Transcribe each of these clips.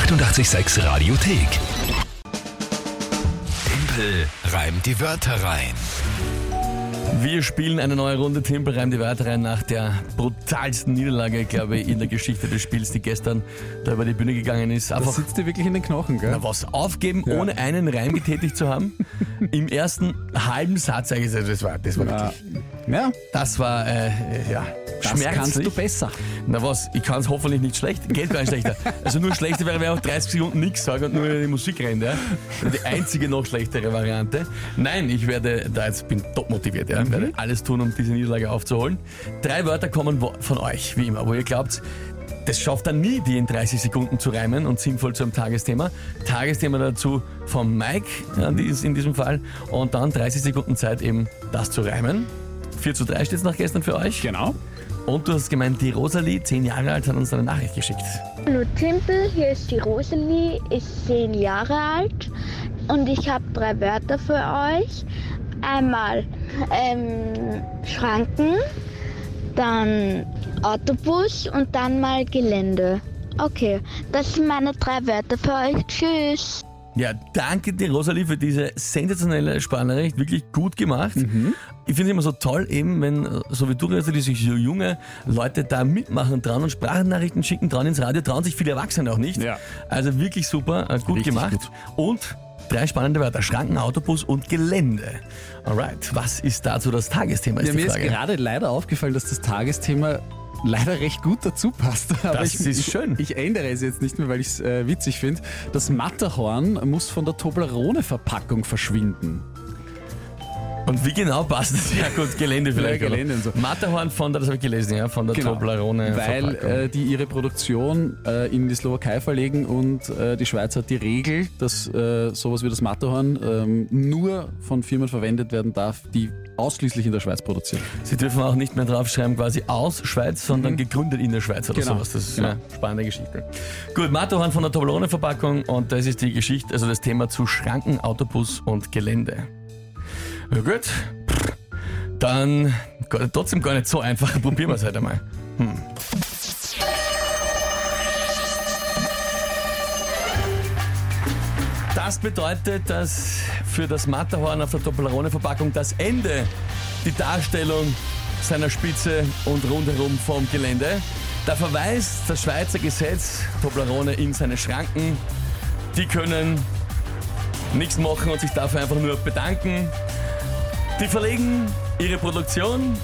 886 Radiothek. Tempel reimt die Wörter rein. Wir spielen eine neue Runde Tempel reimt die Wörter rein nach der brutalsten Niederlage, glaube ich, in der Geschichte des Spiels, die gestern da über die Bühne gegangen ist. Das Einfach sitzt dir wirklich in den Knochen, gell? na, was aufgeben, Ja. ohne einen Reim getätigt zu haben. Im ersten halben Satz eigentlich, das war, das war Ja. wirklich, ja, das war, äh, ja, das schmerzlich. kannst du besser. Na was, ich kann es hoffentlich nicht schlecht, geht gar nicht schlechter. Also nur schlechter wäre, wenn ich auch 30 Sekunden nichts sage und nur die Musik rennt. Ja? Die einzige noch schlechtere Variante. Nein, ich werde da jetzt, bin top motiviert, ja? werde alles tun, um diese Niederlage aufzuholen. Drei Wörter kommen von euch, wie immer, wo ihr glaubt, das schafft dann nie, die in 30 Sekunden zu reimen und sinnvoll zu einem Tagesthema. Tagesthema dazu vom Mike ja, die ist in diesem Fall und dann 30 Sekunden Zeit eben das zu reimen. 4 zu 3 steht es nach gestern für euch. Genau. Und du hast gemeint, die Rosalie, zehn Jahre alt, hat uns eine Nachricht geschickt. Hallo Timpel, hier ist die Rosalie, ist zehn Jahre alt und ich habe drei Wörter für euch. Einmal ähm, Schranken, dann Autobus und dann mal Gelände. Okay, das sind meine drei Wörter für euch. Tschüss. Ja, danke dir, Rosalie, für diese sensationelle Sprachnachricht. Wirklich gut gemacht. Ich finde es immer so toll, eben, wenn, so wie du, Rosalie, sich so junge Leute da mitmachen dran und Sprachnachrichten schicken dran ins Radio, trauen sich viele Erwachsene auch nicht. Ja. Also wirklich super, äh, gut Richtig gemacht. gut. Und drei spannende Wörter. Schranken, Autobus und Gelände. Alright, was ist dazu das Tagesthema, ist Ja, die mir ist gerade leider aufgefallen, dass das Tagesthema leider recht gut dazu passt. Aber Das ich, ist ich, schön. Ich ändere es jetzt nicht mehr, weil ich es äh, witzig finde. Das Matterhorn muss von der Toblerone-Verpackung verschwinden. Und wie genau passt das? Ja gut, Gelände vielleicht. Ja, Gelände oder? und so. Matterhorn von der, das habe ich gelesen, ja, von der Toblerone Weil äh, die ihre Produktion äh, in die Slowakei verlegen und äh, die Schweiz hat die Regel, dass äh, sowas wie das Matterhorn ähm, nur von Firmen verwendet werden darf, die ausschließlich in der Schweiz produzieren. Sie dürfen auch nicht mehr draufschreiben quasi aus Schweiz, sondern gegründet in der Schweiz oder Genau. sowas. Das ist Genau. eine spannende Geschichte. Gut, Matterhorn von der Toblerone-Verpackung und das ist die Geschichte, also das Thema zu Schranken, Autobus und Gelände. Ja gut, dann trotzdem gar nicht so einfach. Probieren wir es halt einmal. Hm. Das bedeutet, dass für das Matterhorn auf der Toblerone-Verpackung das Ende die Darstellung seiner Spitze und rundherum vom Gelände. Da verweist das Schweizer Gesetz Toblerone in seine Schranken. Die können nichts machen und sich dafür einfach nur bedanken. Die verlegen ihre Produktion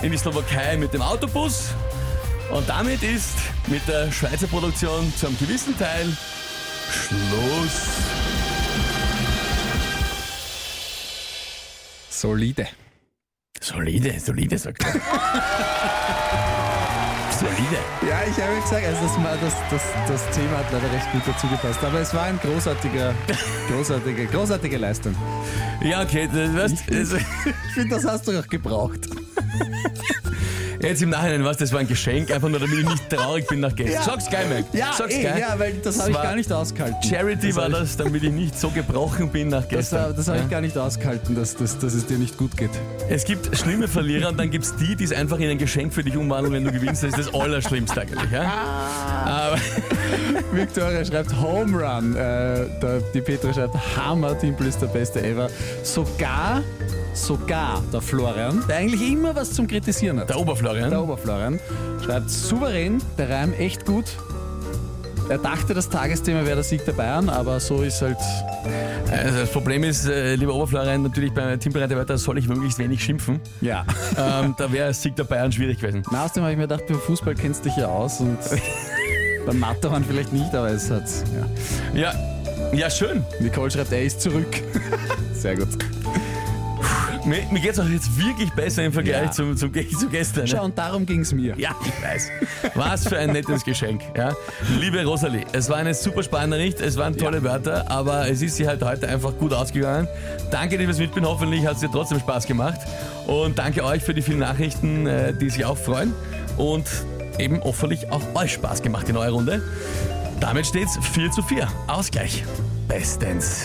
in die Slowakei mit dem Autobus. Und damit ist mit der Schweizer Produktion zu einem gewissen Teil Schluss. Solide. Solide, solide, sagt er. solide. Ja, ich habe gesagt, also das, das, das, Thema hat leider recht gut dazu gepasst. Aber es war ein großartiger, großartige, großartige Leistung. Ja, okay, das, weißt, also, Ich finde, das hast du auch gebraucht. jetzt im Nachhinein, was, das war ein Geschenk, einfach nur damit ich nicht traurig bin nach gestern. Sag's geil, Mike. Sag's eh, geil. ja, weil das habe ich war gar nicht ausgehalten. Charity war hab ich- das, damit ich nicht so gebrochen bin nach Das, gestern. das habe Ja. ich gar nicht ausgehalten, dass, dass, dass es dir nicht gut geht. Es gibt schlimme Verlierer und dann gibt's die, die es einfach in ein Geschenk für dich umwandeln, wenn du gewinnst. Das ist das Allerschlimmste eigentlich. Ja? Aber Victoria schreibt Home Run. Äh, der, die Petra schreibt Hammer, Timpel ist der beste ever. Sogar, sogar der Florian, der eigentlich immer was zum Kritisieren hat. der Oberflorian. Der Oberflorian schreibt souverän, der Reim echt gut. Er dachte, das Tagesthema wäre der Sieg der Bayern, aber so ist halt. Also das Problem ist, äh, lieber Oberflorian, natürlich bei Teambereiter weiter soll ich möglichst wenig schimpfen. Ja. ähm, da wäre Sieg der Bayern schwierig gewesen. Na, außerdem habe ich mir gedacht, beim Fußball kennst du dich ja aus und beim Matterhorn vielleicht nicht, aber es hat. Ja. Ja, ja schön. Nicole schreibt, er ist zurück. Sehr gut. Mir, mir geht es auch jetzt wirklich besser im Vergleich Ja. zum, zum, zu gestern. Schau, Ne? und darum ging es mir. Ja, ich weiß. Was für ein nettes Geschenk. Ja? Liebe Rosalie, es war eine super spannende Nachricht, es waren tolle Wörter, aber es ist sie halt heute einfach gut ausgegangen. Danke, dass ihr mit bin. Hoffentlich hat es dir trotzdem Spaß gemacht. Und danke euch für die vielen Nachrichten, äh, die sich auch freuen. Und eben hoffentlich auch euch Spaß gemacht in eurer Runde. Damit steht's 4 zu 4. Ausgleich. Bestens.